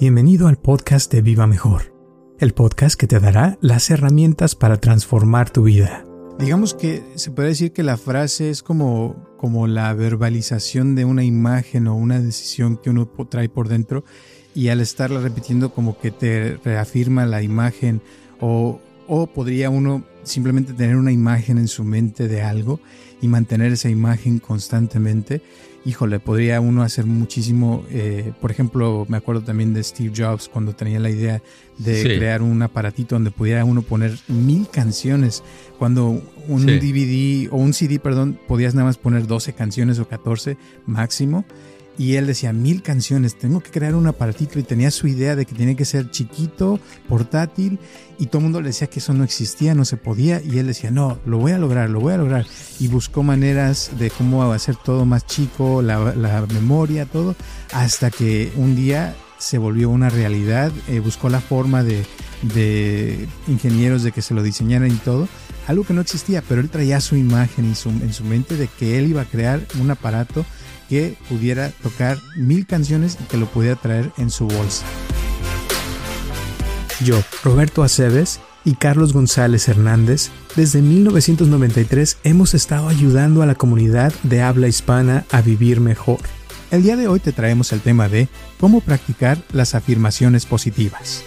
Bienvenido al podcast de Viva Mejor, el podcast que te dará las herramientas para transformar tu vida. Digamos que se puede decir que la frase es como, como la verbalización de una imagen o una decisión que uno trae por dentro y al estarla repitiendo como que te reafirma la imagen o, o podría uno simplemente tener una imagen en su mente de algo y mantener esa imagen constantemente híjole, podría uno hacer muchísimo. Eh, por ejemplo, me acuerdo también de Steve Jobs cuando tenía la idea de crear un aparatito donde pudiera uno poner mil canciones. Cuando un DVD o un CD, perdón, podías nada más poner 12 canciones o 14 máximo. Y él decía, mil canciones, tengo que crear un aparatito y tenía su idea de que tenía que ser chiquito, portátil, y todo el mundo le decía que eso no existía, no se podía, y él decía, no, lo voy a lograr, lo voy a lograr. Y buscó maneras de cómo hacer todo más chico, la, memoria, todo, hasta que un día se volvió una realidad, eh, buscó la forma de, de ingenieros de que se lo diseñaran y todo, algo que no existía, pero él traía su imagen y su, en su mente de que él iba a crear un aparato que pudiera tocar mil canciones y que lo pudiera traer en su bolsa. Yo, Roberto Aceves y Carlos González Hernández, desde 1993 hemos estado ayudando a la comunidad de habla hispana a vivir mejor. El día de hoy te traemos el tema de cómo practicar las afirmaciones positivas.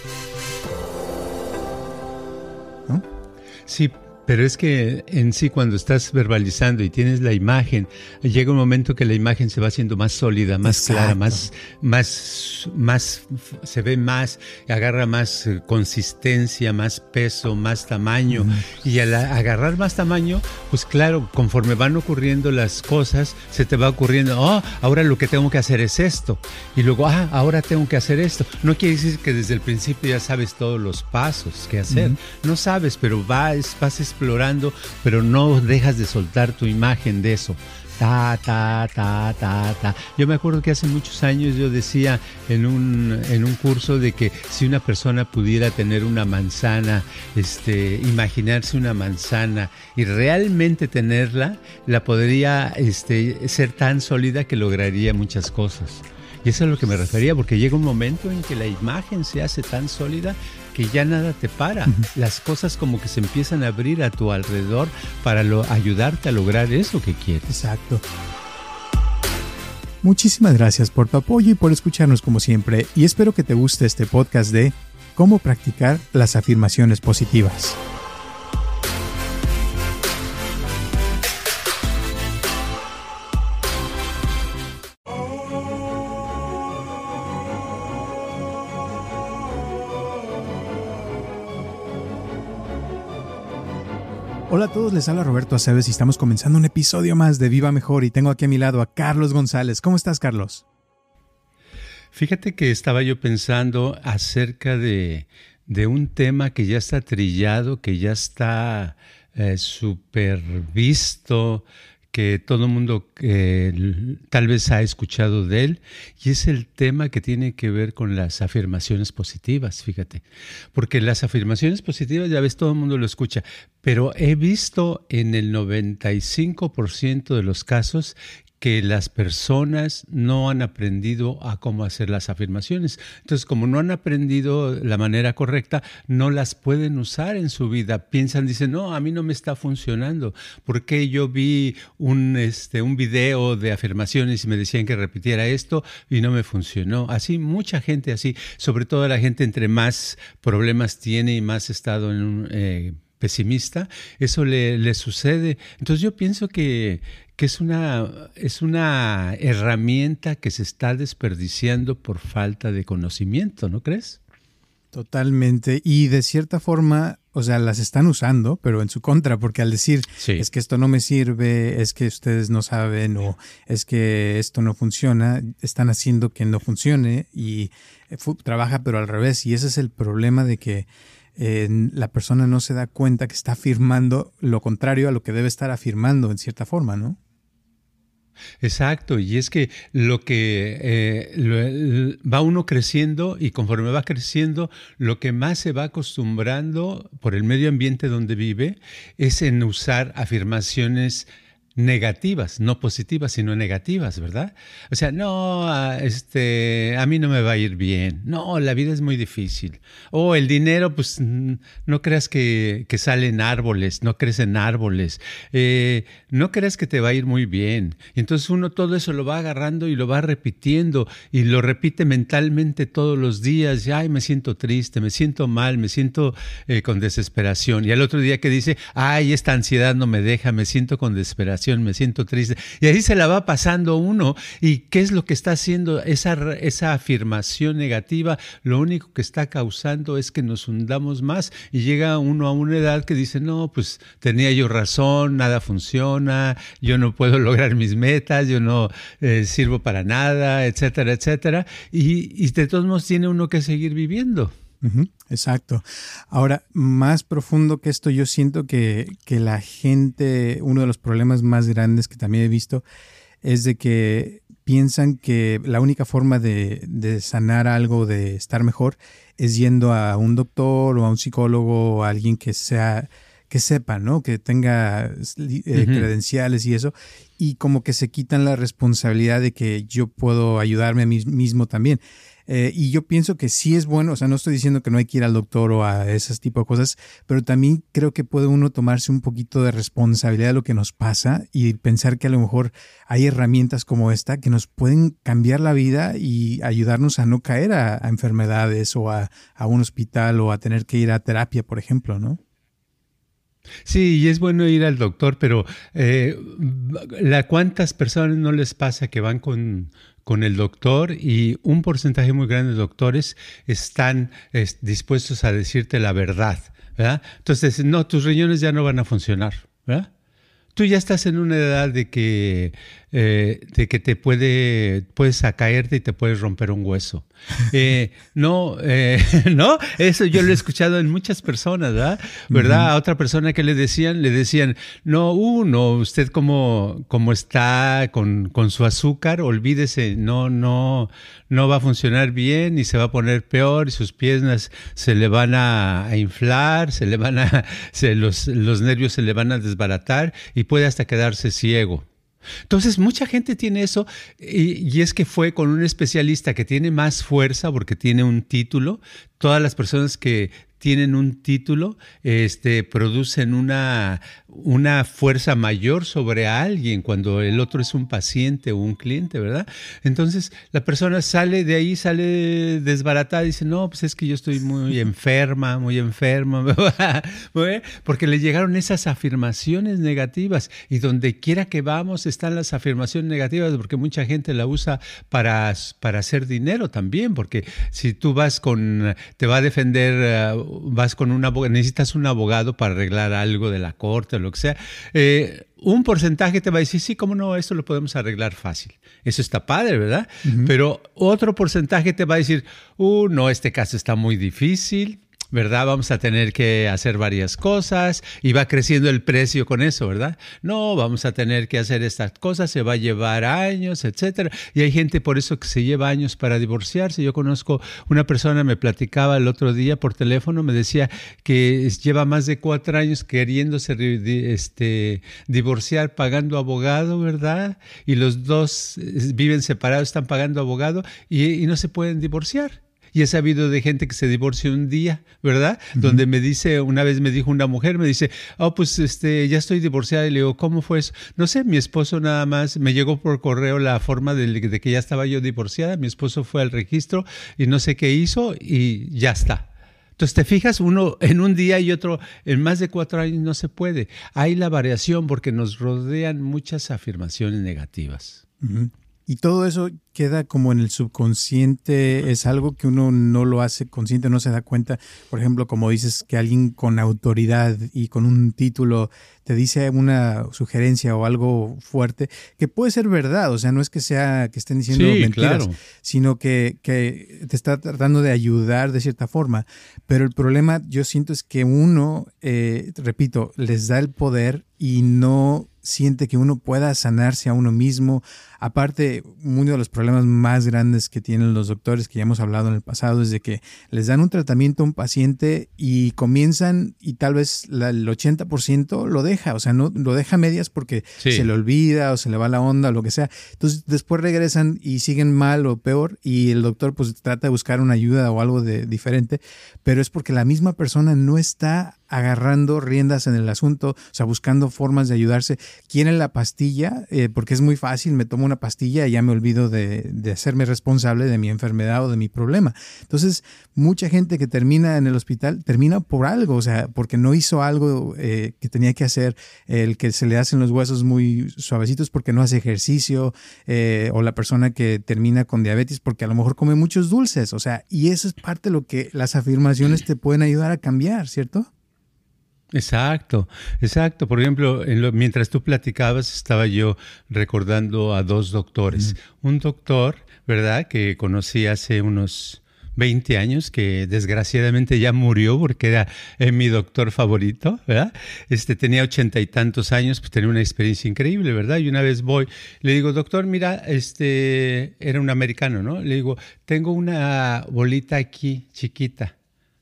Sí, pero es que en sí cuando estás verbalizando y tienes la imagen, llega un momento que la imagen se va haciendo más sólida, más clara, más, más, más, se ve más, agarra más eh, consistencia, más peso, más tamaño. Y al agarrar más tamaño, pues claro, conforme van ocurriendo las cosas, se te va ocurriendo, oh, ahora lo que tengo que hacer es esto. Y luego, ah, ahora tengo que hacer esto. No quiere decir que desde el principio ya sabes todos los pasos que hacer. No sabes, pero vas, vas explorando, pero no dejas de soltar tu imagen de eso. Ta, ta, ta, ta, ta. Yo me acuerdo que hace muchos años yo decía en un, en un curso de que si una persona pudiera tener una manzana, este, imaginarse una manzana y realmente tenerla, la podría este, ser tan sólida que lograría muchas cosas. Y eso es a lo que me refería, porque llega un momento en que la imagen se hace tan sólida que ya nada te para. Las cosas como que se empiezan a abrir a tu alrededor para ayudarte a lograr eso que quieres. Exacto. Muchísimas gracias por tu apoyo y por escucharnos como siempre y espero que te guste este podcast de cómo practicar las afirmaciones positivas. Hola a todos, les habla Roberto Aceves y estamos comenzando un episodio más de Viva Mejor y tengo aquí a mi lado a Carlos González. ¿Cómo estás, Carlos? Fíjate que estaba yo pensando acerca de, un tema que ya está trillado, que ya está eh, supervisto, que todo el mundo eh, tal vez ha escuchado de él, y es el tema que tiene que ver con las afirmaciones positivas, fíjate. Porque las afirmaciones positivas, ya ves, todo el mundo lo escucha, pero he visto en el 95% de los casos que las personas no han aprendido a cómo hacer las afirmaciones. Entonces, como no han aprendido la manera correcta, no las pueden usar en su vida. Piensan, dicen, no, a mí no me está funcionando. porque yo vi un, este, un video de afirmaciones y me decían que repitiera esto y no me funcionó? Así, mucha gente así, sobre todo la gente entre más problemas tiene y más estado en un... Eh, pesimista, eso le, le, sucede. Entonces yo pienso que, que es una, es una herramienta que se está desperdiciando por falta de conocimiento, ¿no crees? Totalmente. Y de cierta forma, o sea, las están usando, pero en su contra, porque al decir, es que esto no me sirve, es que ustedes no saben o es que esto no funciona, están haciendo que no funcione y eh, trabaja pero al revés. Y ese es el problema de que la persona no se da cuenta que está afirmando lo contrario a lo que debe estar afirmando en cierta forma, ¿no? Exacto, y es que lo que eh, va uno creciendo y conforme va creciendo, lo que más se va acostumbrando por el medio ambiente donde vive es en usar afirmaciones negativas, no positivas, sino negativas, ¿verdad? O sea, no, ah, este, a mí no me va a ir bien, no, la vida es muy difícil. O el dinero, pues no creas que, que salen árboles, no crecen árboles, eh, no creas que te va a ir muy bien. entonces uno todo eso lo va agarrando y lo va repitiendo y lo repite mentalmente todos los días, y, ay, me siento triste, me siento mal, me siento eh, con desesperación. Y al otro día que dice, ay, esta ansiedad no me deja, me siento con desesperación me siento triste. Y así se la va pasando uno. ¿Y qué es lo que está haciendo esa, esa afirmación negativa? Lo único que está causando es que nos hundamos más y llega uno a una edad que dice, no, pues tenía yo razón, nada funciona, yo no puedo lograr mis metas, yo no eh, sirvo para nada, etcétera, etcétera. Y, y de todos modos tiene uno que seguir viviendo exacto. Ahora, más profundo que esto, yo siento que, la gente, uno de los problemas más grandes que también he visto es de que piensan que la única forma de, sanar algo, de estar mejor, es yendo a un doctor o a un psicólogo o a alguien que sea que sepa, ¿no? Que tenga eh, credenciales y eso, y como que se quitan la responsabilidad de que yo puedo ayudarme a mí mismo también. Eh, y yo pienso que sí es bueno, o sea, no estoy diciendo que no hay que ir al doctor o a ese tipo de cosas, pero también creo que puede uno tomarse un poquito de responsabilidad de lo que nos pasa y pensar que a lo mejor hay herramientas como esta que nos pueden cambiar la vida y ayudarnos a no caer a, enfermedades o a, un hospital o a tener que ir a terapia, por ejemplo, ¿no? Sí, y es bueno ir al doctor, pero eh, ¿la cuántas personas no les pasa que van con, con el doctor y un porcentaje muy grande de doctores están dispuestos a decirte la verdad. Entonces, no, tus riñones ya no van a funcionar. Tú ya estás en una edad de que eh, de que te puede, puedes caerte y te puedes romper un hueso. Eh, no, eh, no, eso yo lo he escuchado en muchas personas, ¿verdad? ¿verdad? A otra persona que le decían, le decían, no, uno, uh, usted como, como está con, con, su azúcar, olvídese, no, no, no va a funcionar bien y se va a poner peor y sus piernas se le van a, inflar, se le van a, se, los, los nervios se le van a desbaratar y puede hasta quedarse ciego. Entonces, mucha gente tiene eso y, es que fue con un especialista que tiene más fuerza porque tiene un título. Todas las personas que tienen un título, este, producen una, una fuerza mayor sobre alguien cuando el otro es un paciente o un cliente, ¿verdad? Entonces la persona sale de ahí, sale desbaratada y dice, no, pues es que yo estoy muy enferma, muy enferma, porque le llegaron esas afirmaciones negativas y donde quiera que vamos están las afirmaciones negativas porque mucha gente la usa para, para hacer dinero también, porque si tú vas con, te va a defender eh, vas con un abogado, necesitas un abogado para arreglar algo de la corte lo que sea, eh, un porcentaje te va a decir, sí, cómo no, esto lo podemos arreglar fácil. Eso está padre, ¿verdad? Pero otro porcentaje te va a decir, uh, no, este caso está muy difícil, ¿verdad? Vamos a tener que hacer varias cosas y va creciendo el precio con eso, ¿verdad? No, vamos a tener que hacer estas cosas, se va a llevar años, etcétera. Y hay gente por eso que se lleva años para divorciarse. Yo conozco una persona, me platicaba el otro día por teléfono, me decía que lleva más de cuatro años queriéndose este, divorciar pagando abogado, ¿verdad? Y los dos eh, viven separados, están pagando abogado y no se pueden divorciar. Y he sabido de gente que se divorció un día, ¿verdad? Donde me dice, una vez me dijo una mujer, me dice, oh, pues este, ya estoy divorciada. Y le digo, ¿cómo fue eso? No sé, mi esposo nada más, me llegó por correo la forma de, que ya estaba yo divorciada. Mi esposo fue al registro y no sé qué hizo y ya está. Entonces, te fijas, uno en un día y otro en más de cuatro años no se puede. Hay la variación porque nos rodean muchas afirmaciones negativas. Y todo eso queda como en el subconsciente, es algo que uno no lo hace consciente, no se da cuenta. Por ejemplo, como dices, que alguien con autoridad y con un título te dice una sugerencia o algo fuerte, que puede ser verdad, o sea, no es que sea que estén diciendo mentiras, sino que, que, te está tratando de ayudar de cierta forma. Pero el problema, yo siento, es que uno, eh, repito, les da el poder y no siente que uno pueda sanarse a uno mismo. Aparte, uno de los problemas más grandes que tienen los doctores, que ya hemos hablado en el pasado, es de que les dan un tratamiento a un paciente y comienzan y tal vez el 80% lo deja, o sea, no lo deja a medias porque se le olvida o se le va la onda o lo que sea. Entonces, después regresan y siguen mal o peor y el doctor pues trata de buscar una ayuda o algo de diferente, pero es porque la misma persona no está agarrando riendas en el asunto, o sea, buscando formas de ayudarse. Quieren la pastilla, eh, porque es muy fácil, me tomo una pastilla y ya me olvido de, de, hacerme responsable de mi enfermedad o de mi problema. Entonces, mucha gente que termina en el hospital termina por algo, o sea, porque no hizo algo eh, que tenía que hacer, el que se le hacen los huesos muy suavecitos porque no hace ejercicio, eh, o la persona que termina con diabetes porque a lo mejor come muchos dulces, o sea, y eso es parte de lo que las afirmaciones te pueden ayudar a cambiar, ¿cierto? Exacto, exacto. Por ejemplo, mientras tú platicabas, estaba yo recordando a dos doctores. Un doctor, ¿verdad?, que conocí hace unos 20 años, que desgraciadamente ya murió porque era eh, mi doctor favorito, ¿verdad? Este, tenía ochenta y tantos años, pues tenía una experiencia increíble, ¿verdad? Y una vez voy, le digo, doctor, mira, este, era un americano, ¿no? Le digo, tengo una bolita aquí chiquita,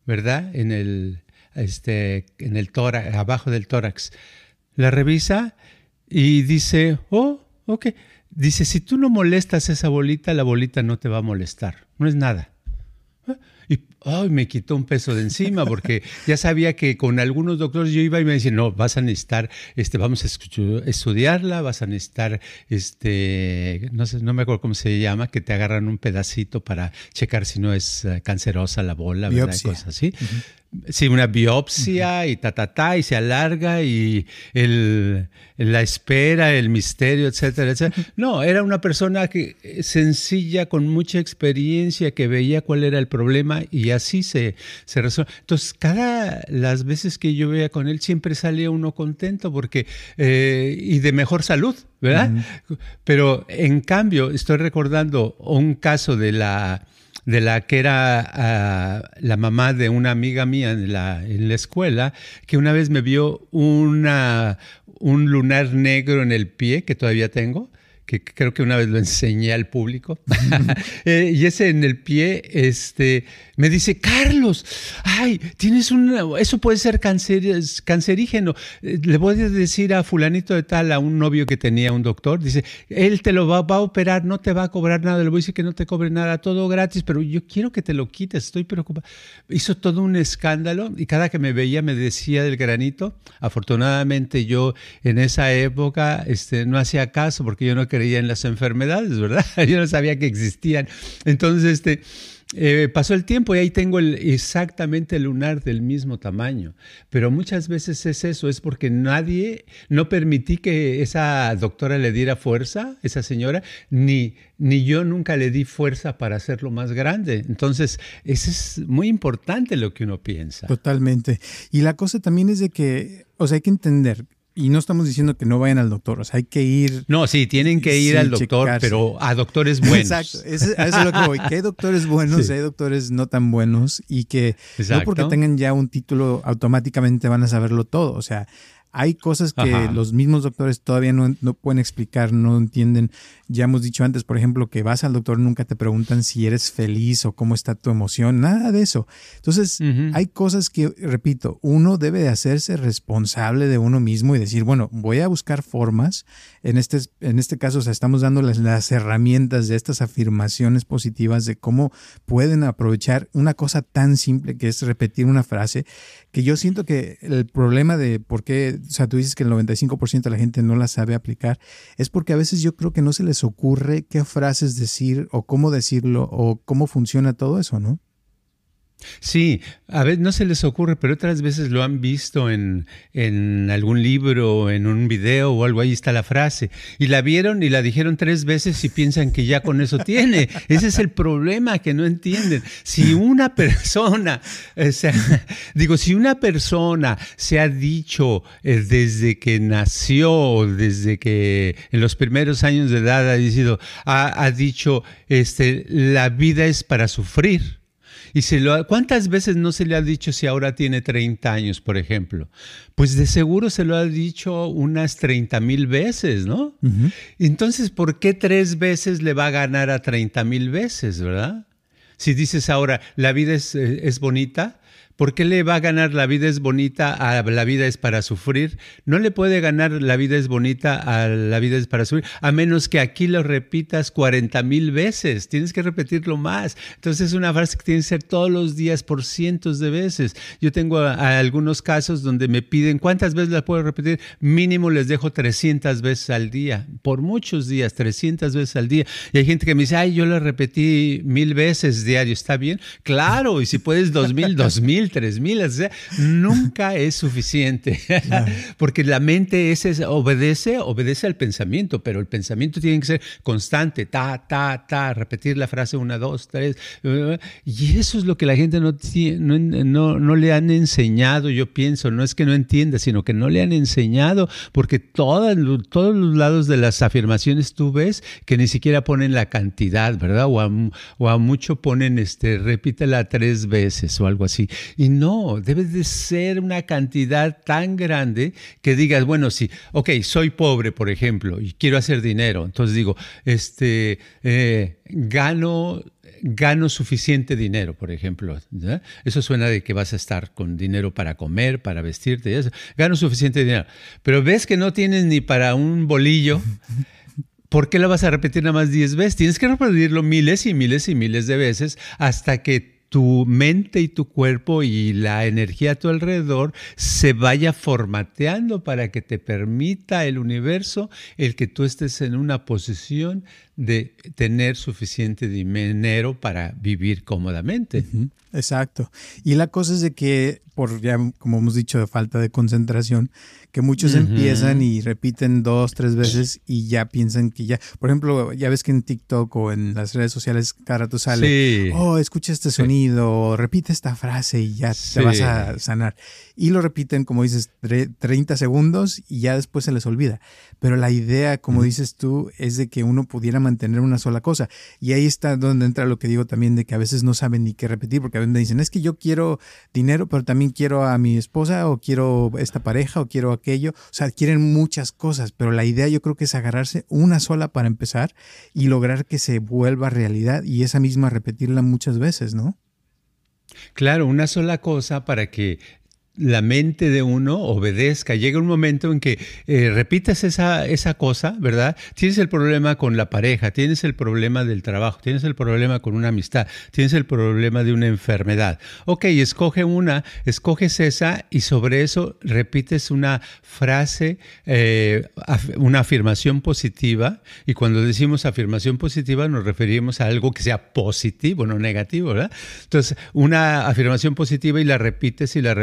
¿verdad? En el, este, en el tórax, abajo del tórax. La revisa y dice, oh, ok. Dice, si tú no molestas esa bolita, la bolita no te va a molestar. No es nada. Y ay, me quitó un peso de encima porque ya sabía que con algunos doctores yo iba y me decían, no, vas a necesitar, este, vamos a estudiarla, vas a necesitar, este, no sé, no me acuerdo cómo se llama, que te agarran un pedacito para checar si no es eh, cancerosa la bola, ¿verdad? Cosas así. Sí, una biopsia y ta, ta, ta, y se alarga y el, la espera, el misterio, etcétera, etcétera. No, era una persona que, eh, sencilla, con mucha experiencia, que veía cuál era el problema y así se, se resuelve. Entonces, cada las veces que yo veía con él, siempre salía uno contento porque, eh, y de mejor salud, ¿verdad? Pero en cambio, estoy recordando un caso de la de la que era ah, la mamá de una amiga mía en la, en la escuela, que una vez me vio una, un lunar negro en el pie, que todavía tengo, que creo que una vez lo enseñé al público, eh, y ese en el pie, este, me dice, Carlos, ay, tienes un, eso puede ser cancer, cancerígeno. Eh, le voy a decir a fulanito de tal, a un novio que tenía un doctor, dice, él te lo va, a operar, no te va a cobrar nada, le voy a decir que no te cobre nada, todo gratis, pero yo quiero que te lo quites, estoy preocupado. Hizo todo un escándalo y cada que me veía me decía del granito. Afortunadamente yo en esa época este, no hacía caso porque yo no en las enfermedades, ¿verdad? Yo no sabía que existían. Entonces, este eh, pasó el tiempo y ahí tengo el, exactamente el lunar del mismo tamaño. Pero muchas veces es eso, es porque nadie, no permití que esa doctora le diera fuerza, esa señora, ni, ni yo nunca le di fuerza para hacerlo más grande. Entonces, eso es muy importante lo que uno piensa. Totalmente. Y la cosa también es de que, o sea, hay que entender, y no estamos diciendo que no vayan al doctor, o sea, hay que ir. No, sí, tienen que ir al doctor, pero a doctores buenos. Exacto, eso, es lo que voy. Que hay doctores buenos, hay doctores no tan buenos y que no porque tengan ya un título automáticamente van a saberlo todo. O sea, hay cosas que los mismos doctores todavía no, no, pueden explicar, no entienden. Ya hemos dicho antes, por ejemplo, que vas al doctor, nunca te preguntan si eres feliz o cómo está tu emoción, nada de eso. Entonces, hay cosas que, repito, uno debe de hacerse responsable de uno mismo y decir, bueno, voy a buscar formas. En este, en este caso, o sea, estamos dándoles las herramientas de estas afirmaciones positivas de cómo pueden aprovechar una cosa tan simple que es repetir una frase, que yo siento que el problema de por qué o sea, tú dices que el 95% de la gente no la sabe aplicar, es porque a veces yo creo que no se les ocurre qué frases decir o cómo decirlo o cómo funciona todo eso, ¿no? Sí, a veces no se les ocurre, pero otras veces lo han visto en, en, algún libro, en un video o algo, ahí está la frase. Y la vieron y la dijeron tres veces y piensan que ya con eso tiene. Ese es el problema que no entienden. Si una persona, o sea, digo, si una persona se ha dicho eh, desde que nació, desde que en los primeros años de edad ha, dicho, ha, ha dicho, este, la vida es para sufrir Y se lo, ¿cuántas veces no se le ha dicho si ahora tiene 30 años, por ejemplo? Pues de seguro se lo ha dicho unas 30 mil veces, ¿no? Entonces, ¿por qué tres veces le va a ganar a 30 mil veces, verdad? Si dices ahora, la vida es, eh, es bonita, ¿Por qué le va a ganar la vida es bonita a la vida es para sufrir? No le puede ganar la vida es bonita a la vida es para sufrir, a menos que aquí lo repitas 40 mil veces. Tienes que repetirlo más. Entonces es una frase que tiene que ser todos los días por cientos de veces. Yo tengo algunos casos donde me piden cuántas veces la puedo repetir. Mínimo les dejo 300 veces al día, por muchos días, 300 veces al día. Y hay gente que me dice, ay, yo la repetí mil veces diario. ¿Está bien? Claro, y si puedes dos mil, dos mil tres mil, o sea, nunca es suficiente, porque la mente es, obedece, obedece al pensamiento, pero el pensamiento tiene que ser constante, ta, ta, ta, repetir la frase una, dos, tres, y eso es lo que la gente no, no, no le han enseñado, yo pienso, no es que no entienda, sino que no le han enseñado, porque todos los lados de las afirmaciones tú ves que ni siquiera ponen la cantidad, ¿verdad? O a, o a mucho ponen, este, repítela tres veces o algo así. Y no, debe de ser una cantidad tan grande que digas, bueno, sí, ok, soy pobre, por ejemplo, y quiero hacer dinero. Entonces digo, este, eh, gano gano suficiente dinero, por ejemplo. Eso suena de que vas a estar con dinero para comer, para vestirte, eso. gano suficiente dinero. Pero ves que no tienes ni para un bolillo. ¿Por qué lo vas a repetir nada más 10 veces? Tienes que repetirlo miles y miles y miles de veces hasta que tu mente y tu cuerpo y la energía a tu alrededor se vaya formateando para que te permita el universo el que tú estés en una posición de tener suficiente dinero para vivir cómodamente. Exacto. Y la cosa es de que, por ya como hemos dicho, de falta de concentración, que muchos empiezan y repiten dos, tres veces y ya piensan que ya, por ejemplo, ya ves que en TikTok o en las redes sociales cada rato sale, oh, escucha este sonido, repite esta frase y ya te vas a sanar. Y lo repiten, como dices, 30 segundos y ya después se les olvida. Pero la idea, como dices tú, es de que uno pudiera mantener una sola cosa. Y ahí está donde entra lo que digo también de que a veces no saben ni qué repetir, porque a veces me dicen, es que yo quiero dinero, pero también quiero a mi esposa o quiero esta pareja o quiero aquello. O sea, quieren muchas cosas, pero la idea yo creo que es agarrarse una sola para empezar y lograr que se vuelva realidad y esa misma repetirla muchas veces, ¿no? Claro, una sola cosa para que la mente de uno obedezca. Llega un momento en que eh, repitas esa, esa cosa, ¿verdad? Tienes el problema con la pareja, tienes el problema del trabajo, tienes el problema con una amistad, tienes el problema de una enfermedad. Ok, escoge una, escoges esa y sobre eso repites una frase, eh, una afirmación positiva. Y cuando decimos afirmación positiva nos referimos a algo que sea positivo, no negativo, ¿verdad? Entonces, una afirmación positiva y la repites y la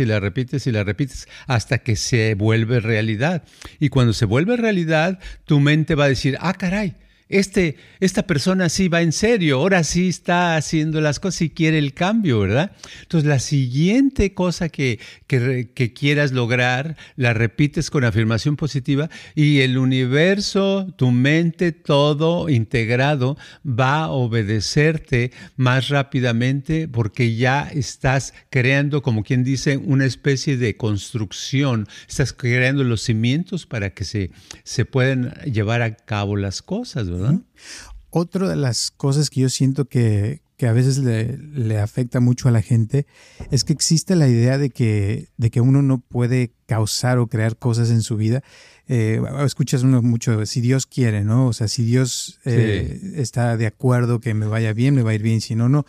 y la repites y la repites hasta que se vuelve realidad. Y cuando se vuelve realidad, tu mente va a decir, ah, caray, este, esta persona sí va en serio, ahora sí está haciendo las cosas y quiere el cambio, ¿verdad? Entonces la siguiente cosa que, que, quieras lograr, la repites con afirmación positiva y el universo, tu mente, todo integrado va a obedecerte más rápidamente porque ya estás creando, como quien dice, una especie de construcción, estás creando los cimientos para que se, se puedan llevar a cabo las cosas, ¿verdad? Otra de las cosas que yo siento que, a veces le, afecta mucho a la gente es que existe la idea de que, de que uno no puede causar o crear cosas en su vida. Eh, escuchas uno mucho, si Dios quiere, ¿no? O sea, si Dios eh, está de acuerdo que me vaya bien, me va a ir bien, si no, no.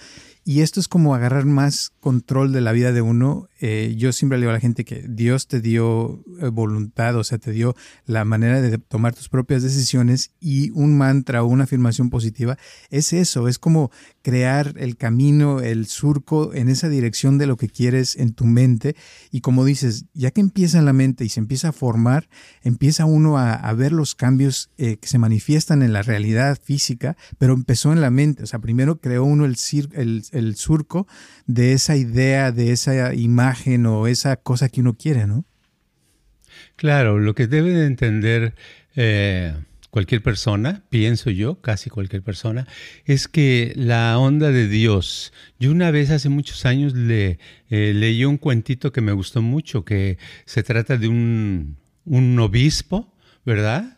Y esto es como agarrar más control de la vida de uno. Eh, yo siempre le digo a la gente que Dios te dio eh, voluntad, o sea, te dio la manera de tomar tus propias decisiones y un mantra o una afirmación positiva es eso, es como crear el camino, el surco en esa dirección de lo que quieres en tu mente. Y como dices, ya que empieza en la mente y se empieza a formar, empieza uno a, ver los cambios eh, que se manifiestan en la realidad física, pero empezó en la mente. O sea, primero creó uno el, el el surco de esa idea, de esa imagen o esa cosa que uno quiere, ¿no? Claro, lo que debe de entender eh, cualquier persona, pienso yo, casi cualquier persona, es que la onda de Dios. Yo una vez hace muchos años le eh, leí un cuentito que me gustó mucho, que se trata de un, un obispo, ¿verdad?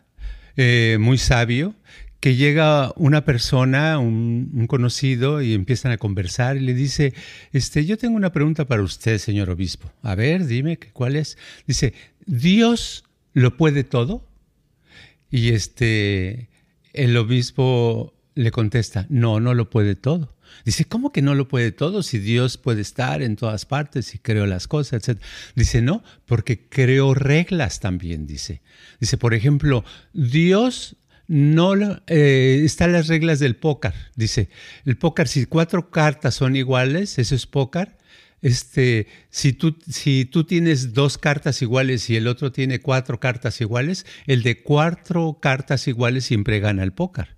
Eh, muy sabio, que llega una persona, un, conocido, y empiezan a conversar y le dice, este, yo tengo una pregunta para usted, señor obispo. A ver, dime, ¿cuál es? Dice, ¿Dios lo puede todo? Y este, el obispo le contesta, no, no lo puede todo. Dice, ¿cómo que no lo puede todo si Dios puede estar en todas partes y creó las cosas, etc. Dice, no, porque creó reglas también, dice. Dice, por ejemplo, Dios no eh, están las reglas del póker. Dice, el póker, si cuatro cartas son iguales, eso es póker. Este, si tú, si tú tienes dos cartas iguales y el otro tiene cuatro cartas iguales, el de cuatro cartas iguales siempre gana el póker.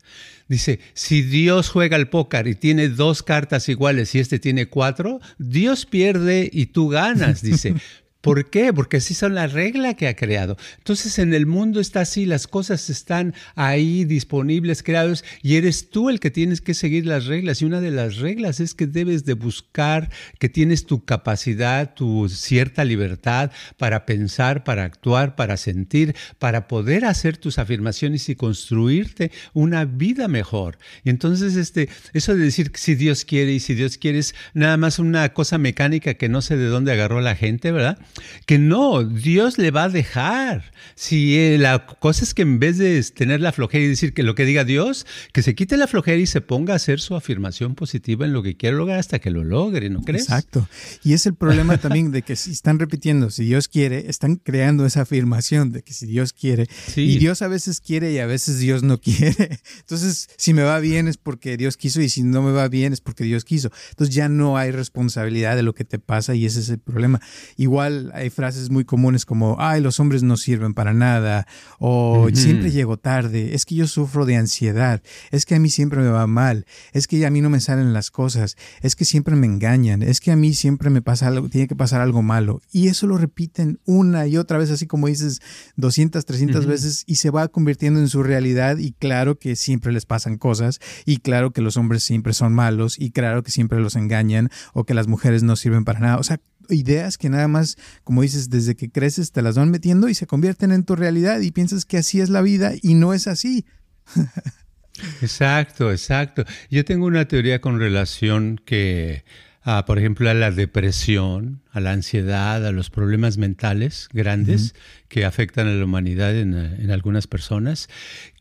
Dice, si Dios juega al póker y tiene dos cartas iguales y este tiene cuatro, Dios pierde y tú ganas, dice. ¿Por qué? Porque así son las reglas que ha creado. Entonces en el mundo está así, las cosas están ahí disponibles, creados, y eres tú el que tienes que seguir las reglas. Y una de las reglas es que debes de buscar que tienes tu capacidad, tu cierta libertad para pensar, para actuar, para sentir, para poder hacer tus afirmaciones y construirte una vida mejor. Y entonces este, eso de decir si Dios quiere y si Dios quiere es nada más una cosa mecánica que no sé de dónde agarró la gente, ¿verdad? Que no, Dios le va a dejar. Si eh, la cosa es que en vez de tener la flojera y decir que lo que diga Dios, que se quite la flojera y se ponga a hacer su afirmación positiva en lo que quiere lograr hasta que lo logre, ¿no crees? Exacto. Y es el problema también de que si están repitiendo, si Dios quiere, están creando esa afirmación de que si Dios quiere, y Dios a veces quiere y a veces Dios no quiere. Entonces, si me va bien es porque Dios quiso y si no me va bien es porque Dios quiso. Entonces ya no hay responsabilidad de lo que te pasa y ese es el problema. Igual hay frases muy comunes como, ay, los hombres no sirven para nada, o siempre llego tarde, es que yo sufro de ansiedad, es que a mí siempre me va mal, es que a mí no me salen las cosas, es que siempre me engañan, es que a mí siempre me pasa algo, tiene que pasar algo malo. Y eso lo repiten una y otra vez, así como dices, 200, 300 veces, y se va convirtiendo en su realidad, y claro que siempre les pasan cosas, y claro que los hombres siempre son malos, y claro que siempre los engañan, o que las mujeres no sirven para nada. O sea, ideas que nada más, como dices, desde que creces te las van metiendo y se convierten en tu realidad y piensas que así es la vida y no es así. exacto, exacto. Yo tengo una teoría con relación que por ejemplo, a la depresión, a la ansiedad, a los problemas mentales grandes que afectan a la humanidad en, algunas personas,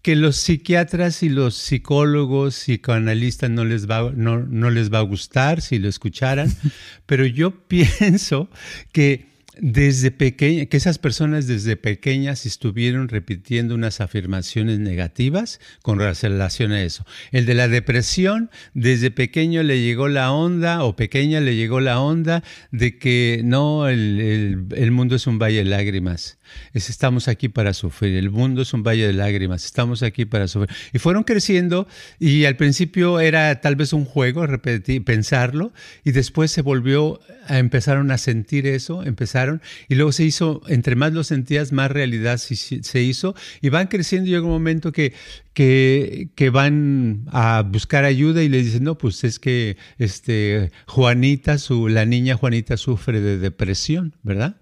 que los psiquiatras y los psicólogos, psicoanalistas no les va, no, no les va a gustar si lo escucharan, pero yo pienso que desde pequeña, que esas personas desde pequeñas estuvieron repitiendo unas afirmaciones negativas con relación a eso. El de la depresión, desde pequeño le llegó la onda, o pequeña le llegó la onda, de que no, el, el mundo es un valle de lágrimas es estamos aquí para sufrir, el mundo es un valle de lágrimas, estamos aquí para sufrir. Y fueron creciendo y al principio era tal vez un juego, repetir, pensarlo, y después se volvió, a, empezaron a sentir eso, empezaron, y luego se hizo, entre más lo sentías, más realidad se, hizo, y van creciendo y llega un momento que, que, van a buscar ayuda y le dicen, no, pues es que este, Juanita, su, la niña Juanita sufre de depresión, ¿verdad?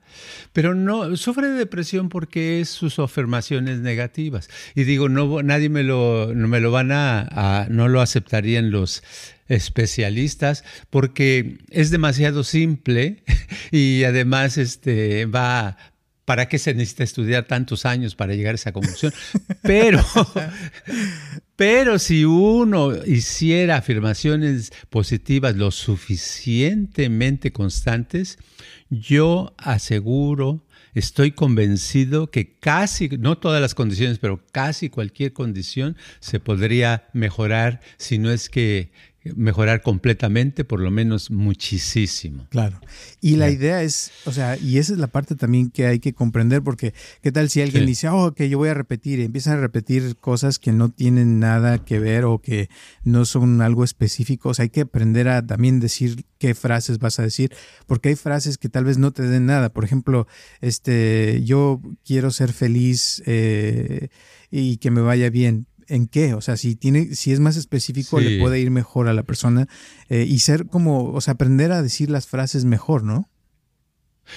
Pero no, sufre de depresión porque es sus afirmaciones negativas. Y digo, no, nadie me lo, me lo van a, no lo aceptarían los especialistas porque es demasiado simple y además este va ¿Para qué se necesita estudiar tantos años para llegar a esa conclusión? Pero, pero si uno hiciera afirmaciones positivas lo suficientemente constantes, yo aseguro, estoy convencido que casi, no todas las condiciones, pero casi cualquier condición se podría mejorar si no es que mejorar completamente, por lo menos muchísimo. Claro. Y la idea es, o sea, y esa es la parte también que hay que comprender, porque ¿qué tal si alguien dice, oh, que yo voy a repetir, y empiezan a repetir cosas que no tienen nada que ver o que no son algo específico? O sea, hay que aprender a también decir qué frases vas a decir, porque hay frases que tal vez no te den nada. Por ejemplo, este, yo quiero ser feliz eh, y que me vaya bien. ¿En qué? O sea, si tiene, si es más específico, le puede ir mejor a la persona eh, y ser como, o sea, aprender a decir las frases mejor, ¿no?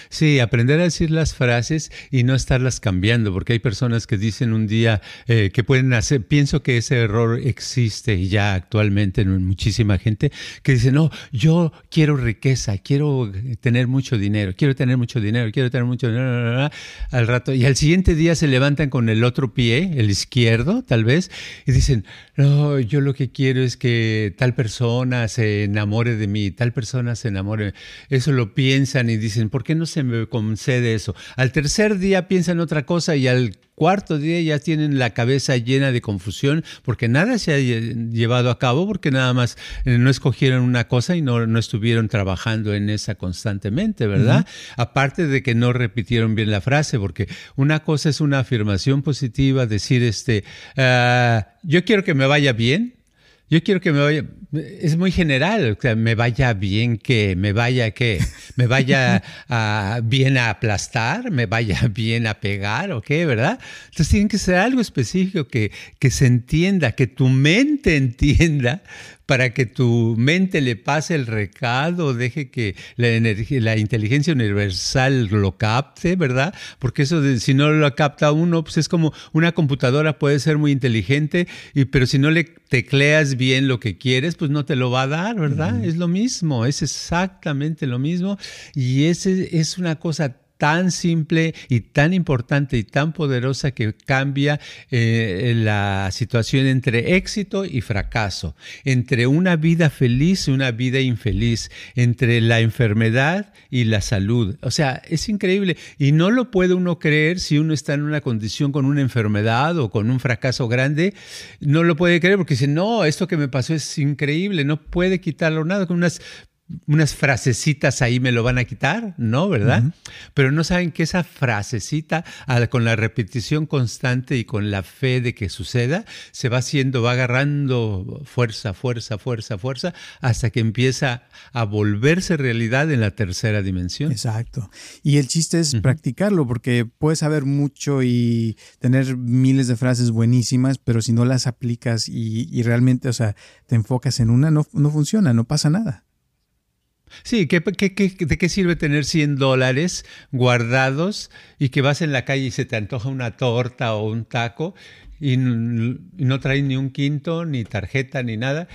Sí, aprender a decir las frases y no estarlas cambiando, porque hay personas que dicen un día eh, que pueden hacer, pienso que ese error existe ya actualmente en muchísima gente, que dice, no, yo quiero riqueza, quiero tener mucho dinero, quiero tener mucho dinero, quiero tener mucho dinero, al rato, y al siguiente día se levantan con el otro pie, el izquierdo tal vez, y dicen, no, yo lo que quiero es que tal persona se enamore de mí, tal persona se enamore, eso lo piensan y dicen, ¿por qué no? No se me concede eso. Al tercer día piensan otra cosa y al cuarto día ya tienen la cabeza llena de confusión porque nada se ha llevado a cabo, porque nada más eh, no escogieron una cosa y no, no estuvieron trabajando en esa constantemente, ¿verdad? Aparte de que no repitieron bien la frase, porque una cosa es una afirmación positiva, decir, este, ah, yo quiero que me vaya bien, yo quiero que me vaya, es muy general, que me vaya bien que, me vaya que, me vaya bien a aplastar, me vaya bien a pegar o qué, ¿verdad? Entonces tiene que ser algo específico que, que se entienda, que tu mente entienda para que tu mente le pase el recado, deje que la, energía, la inteligencia universal lo capte, ¿verdad? Porque eso de, si no lo capta uno, pues es como una computadora puede ser muy inteligente, y, pero si no le tecleas bien lo que quieres, pues no te lo va a dar, ¿verdad? Es lo mismo, es exactamente lo mismo. Y ese es una cosa tan simple y tan importante y tan poderosa que cambia eh, la situación entre éxito y fracaso, entre una vida feliz y una vida infeliz, entre la enfermedad y la salud. O sea, es increíble. Y no lo puede uno creer si uno está en una condición con una enfermedad o con un fracaso grande, no lo puede creer porque dice, no, esto que me pasó es increíble, no puede quitarlo nada, con unas unas frasecitas ahí me lo van a quitar, ¿no? ¿Verdad? Pero no saben que esa frasecita, con la repetición constante y con la fe de que suceda, se va haciendo, va agarrando fuerza, fuerza, fuerza, fuerza, hasta que empieza a volverse realidad en la tercera dimensión. Exacto. Y el chiste es practicarlo, porque puedes saber mucho y tener miles de frases buenísimas, pero si no las aplicas y, realmente, o sea, te enfocas en una, no, no funciona, no pasa nada. Sí, ¿qué, de qué sirve tener 100 dólares guardados y que vas en la calle y se te antoja una torta o un taco y, no traes ni un quinto, ni tarjeta, ni nada?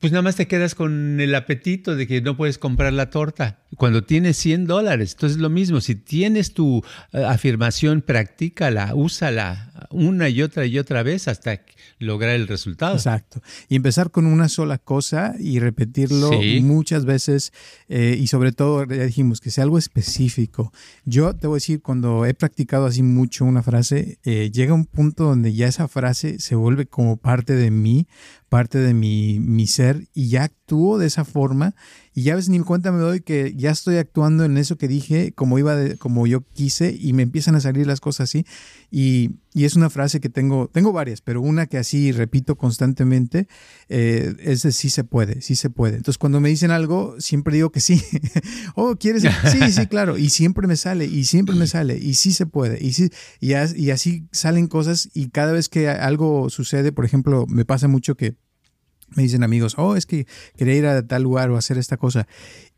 Pues nada más te quedas con el apetito de que no puedes comprar la torta cuando tienes 100 dólares. Entonces es lo mismo, si tienes tu eh, afirmación, practícala, úsala una y otra y otra vez hasta lograr el resultado. Exacto. Y empezar con una sola cosa y repetirlo muchas veces eh, y sobre todo, ya dijimos, que sea algo específico. Yo te voy a decir, cuando he practicado así mucho una frase, eh, llega un punto donde ya esa frase se vuelve como parte de mí, parte de mi, mi ser y ya actúo de esa forma. Y ya ves ni cuenta me doy que ya estoy actuando en eso que dije como iba como yo quise y me empiezan a salir las cosas así. Y, y es una frase que tengo tengo varias pero una que así repito constantemente eh, es de sí se puede sí se puede. Entonces cuando me dicen algo siempre digo que sí. Oh quieres sí sí claro. Y siempre me sale y siempre me sale y sí se puede y sí y, y así salen cosas y cada vez que algo sucede por ejemplo me pasa mucho que me dicen amigos, oh, es que quería ir a tal lugar o hacer esta cosa.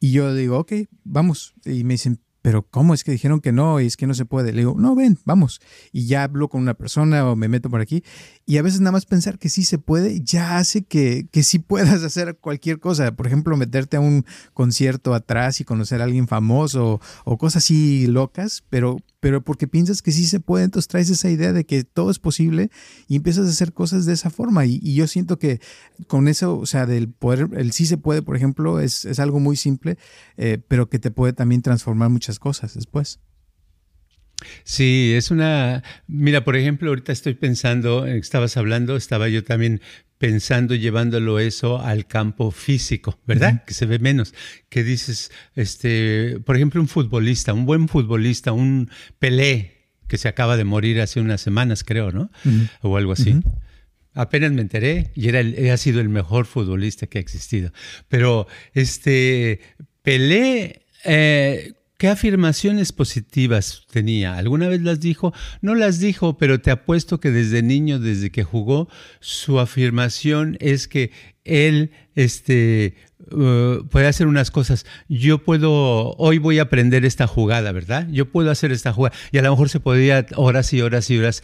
Y yo digo, ok, vamos. Y me dicen, pero ¿cómo es que dijeron que no y es que no se puede? Le digo, no, ven, vamos. Y ya hablo con una persona o me meto por aquí. Y a veces nada más pensar que sí se puede ya hace que, que sí puedas hacer cualquier cosa. Por ejemplo, meterte a un concierto atrás y conocer a alguien famoso o, cosas así locas, pero, pero porque piensas que sí se puede, entonces traes esa idea de que todo es posible y empiezas a hacer cosas de esa forma. Y, yo siento que con eso, o sea, del poder, el sí se puede, por ejemplo, es, es algo muy simple, eh, pero que te puede también transformar muchas cosas después. Sí, es una... Mira, por ejemplo, ahorita estoy pensando, estabas hablando, estaba yo también pensando, llevándolo eso al campo físico, ¿verdad? Que se ve menos. Que dices, este, por ejemplo, un futbolista, un buen futbolista, un Pelé, que se acaba de morir hace unas semanas, creo, ¿no? O algo así. Apenas me enteré y era ha sido el mejor futbolista que ha existido. Pero este Pelé, eh, ¿qué afirmaciones positivas tenía? ¿Alguna vez las dijo? No las dijo, pero te apuesto que desde niño, desde que jugó, su afirmación es que él este, uh, puede hacer unas cosas. Yo puedo, hoy voy a aprender esta jugada, ¿verdad? Yo puedo hacer esta jugada. Y a lo mejor se podía horas y horas y horas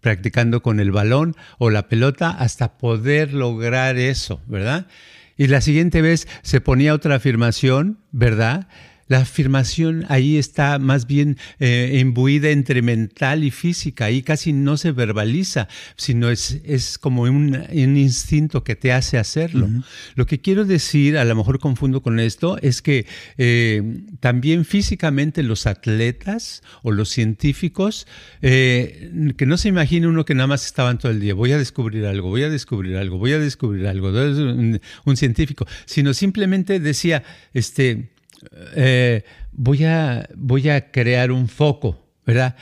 practicando con el balón o la pelota hasta poder lograr eso, ¿verdad? Y la siguiente vez se ponía otra afirmación, ¿verdad? La afirmación ahí está más bien eh, imbuida entre mental y física, ahí casi no se verbaliza, sino es, es como un, instinto que te hace hacerlo. Lo que quiero decir, a lo mejor confundo con esto, es que eh, también físicamente los atletas o los científicos, eh, que no se imagine uno que nada más estaban todo el día, voy a descubrir algo, voy a descubrir algo, voy a descubrir algo, un, un científico, sino simplemente decía, este, eh, voy, a, voy a crear un foco, ¿verdad?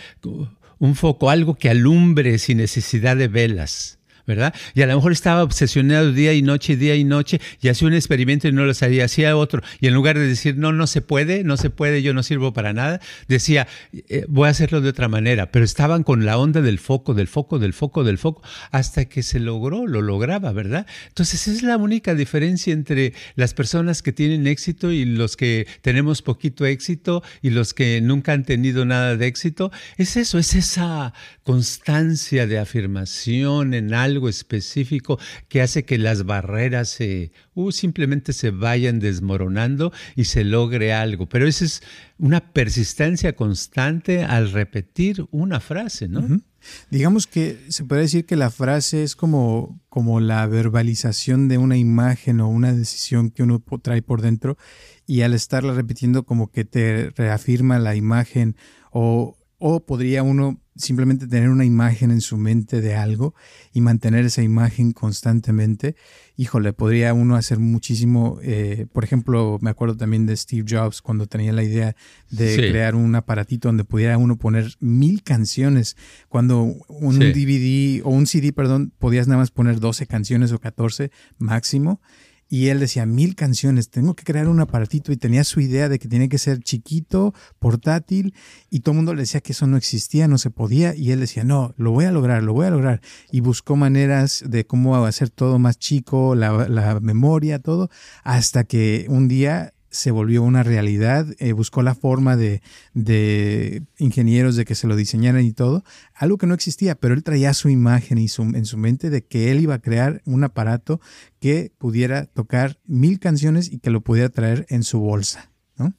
Un foco, algo que alumbre sin necesidad de velas. ¿Verdad? Y a lo mejor estaba obsesionado día y noche, día y noche, y hacía un experimento y no lo sabía, hacía otro, y en lugar de decir, no, no se puede, no se puede, yo no sirvo para nada, decía, eh, voy a hacerlo de otra manera, pero estaban con la onda del foco, del foco, del foco, del foco, hasta que se logró, lo lograba, ¿verdad? Entonces es la única diferencia entre las personas que tienen éxito y los que tenemos poquito éxito y los que nunca han tenido nada de éxito, es eso, es esa constancia de afirmación en algo algo específico que hace que las barreras se, uh, simplemente se vayan desmoronando y se logre algo. Pero esa es una persistencia constante al repetir una frase, ¿no? Digamos que se puede decir que la frase es como, como la verbalización de una imagen o una decisión que uno trae por dentro y al estarla repitiendo como que te reafirma la imagen o, o podría uno simplemente tener una imagen en su mente de algo y mantener esa imagen constantemente, híjole, podría uno hacer muchísimo. Eh, por ejemplo, me acuerdo también de Steve Jobs cuando tenía la idea de crear un aparatito donde pudiera uno poner mil canciones, cuando un DVD o un CD, perdón, podías nada más poner 12 canciones o 14 máximo y él decía, mil canciones, tengo que crear un aparatito y tenía su idea de que tenía que ser chiquito, portátil, y todo el mundo le decía que eso no existía, no se podía, y él decía, no, lo voy a lograr, lo voy a lograr. Y buscó maneras de cómo hacer todo más chico, la, la memoria, todo, hasta que un día se volvió una realidad, eh, buscó la forma de, de, ingenieros de que se lo diseñaran y todo, algo que no existía, pero él traía su imagen y su, en su mente de que él iba a crear un aparato que pudiera tocar mil canciones y que lo pudiera traer en su bolsa, ¿no?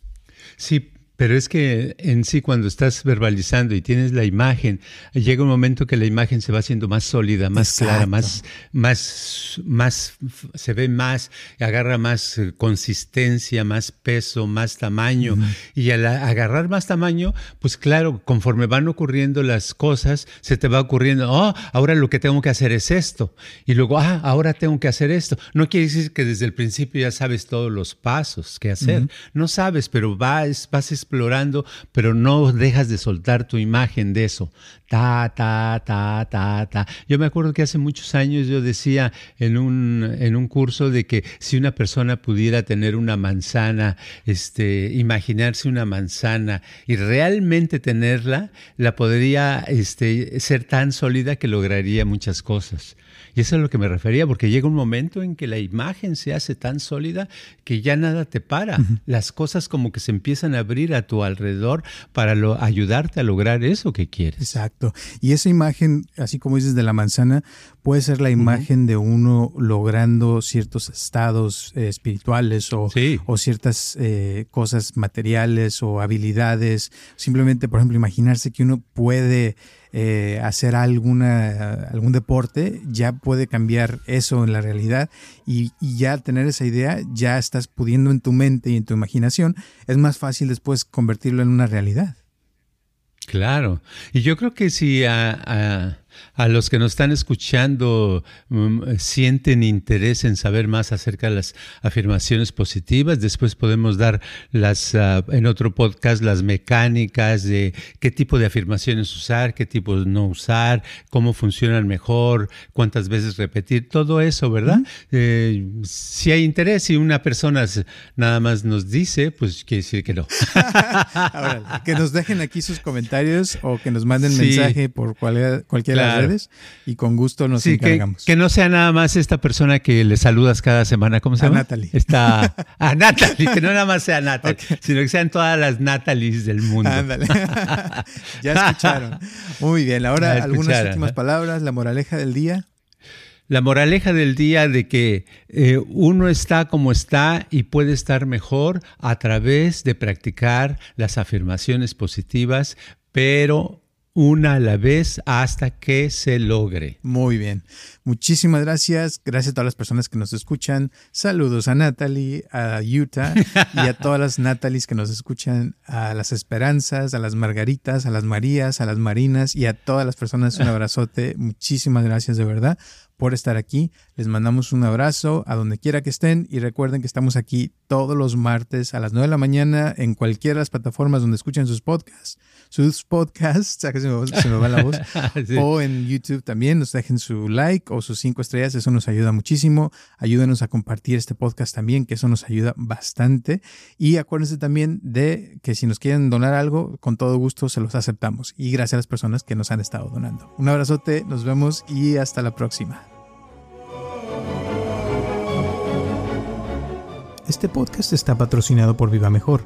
Sí, pero es que en sí cuando estás verbalizando y tienes la imagen, llega un momento que la imagen se va haciendo más sólida, más clara, más, más, más, se ve más, agarra más eh, consistencia, más peso, más tamaño. Y al agarrar más tamaño, pues claro, conforme van ocurriendo las cosas, se te va ocurriendo, oh, ahora lo que tengo que hacer es esto. Y luego, ah, ahora tengo que hacer esto. No quiere decir que desde el principio ya sabes todos los pasos que hacer. No sabes, pero vas, vas explorando, pero no dejas de soltar tu imagen de eso. Ta, ta, ta, ta, ta. Yo me acuerdo que hace muchos años yo decía en un, en un curso de que si una persona pudiera tener una manzana, este, imaginarse una manzana y realmente tenerla, la podría este, ser tan sólida que lograría muchas cosas. Y eso es a lo que me refería, porque llega un momento en que la imagen se hace tan sólida que ya nada te para. Las cosas como que se empiezan a abrir a tu alrededor para ayudarte a lograr eso que quieres. Exacto. Y esa imagen, así como dices de la manzana, puede ser la imagen de uno logrando ciertos estados eh, espirituales o, o ciertas eh, cosas materiales o habilidades. Simplemente, por ejemplo, imaginarse que uno puede eh, hacer alguna, algún deporte, ya puede cambiar eso en la realidad y, ya tener esa idea, ya estás pudiendo en tu mente y en tu imaginación, es más fácil después convertirlo en una realidad. Claro, y yo creo que si a a los que nos están escuchando mm, sienten interés en saber más acerca de las afirmaciones positivas. Después podemos dar las ah, en otro podcast las mecánicas de qué tipo de afirmaciones usar, qué tipo no usar, cómo funcionan mejor, cuántas veces repetir, todo eso, ¿verdad? Eh, si hay interés y una persona nada más nos dice, pues quiere decir que no. Ahora, que nos dejen aquí sus comentarios o que nos manden mensaje por cualquiera, cualquiera de las y con gusto nos encargamos. Que, no sea nada más esta persona que le saludas cada semana, ¿cómo se llama? A Natalie. Está, a Natalie, que no nada más sea Natalie, sino que sean todas las Natalies del mundo. Ándale. ya escucharon. Muy bien, ahora algunas últimas palabras, la moraleja del día. La moraleja del día de que eh, uno está como está y puede estar mejor a través de practicar las afirmaciones positivas, pero una a la vez hasta que se logre. Muy bien. Muchísimas gracias. Gracias a todas las personas que nos escuchan. Saludos a Natalie, a Utah y a todas las Natalies que nos escuchan, a las Esperanzas, a las Margaritas, a las Marías, a las Marinas y a todas las personas un abrazote. Muchísimas gracias de verdad por estar aquí. Les mandamos un abrazo a donde quiera que estén y recuerden que estamos aquí todos los martes a las 9 de la mañana en cualquiera de las plataformas donde escuchen sus podcasts, sus podcasts, se me, se me va la voz, o en YouTube también, nos dejen su like o sus cinco estrellas, eso nos ayuda muchísimo. Ayúdenos a compartir este podcast también, que eso nos ayuda bastante. Y acuérdense también de que si nos quieren donar algo, con todo gusto se los aceptamos. Y gracias a las personas que nos han estado donando. Un abrazote, nos vemos y hasta la próxima. Este podcast está patrocinado por Viva Mejor.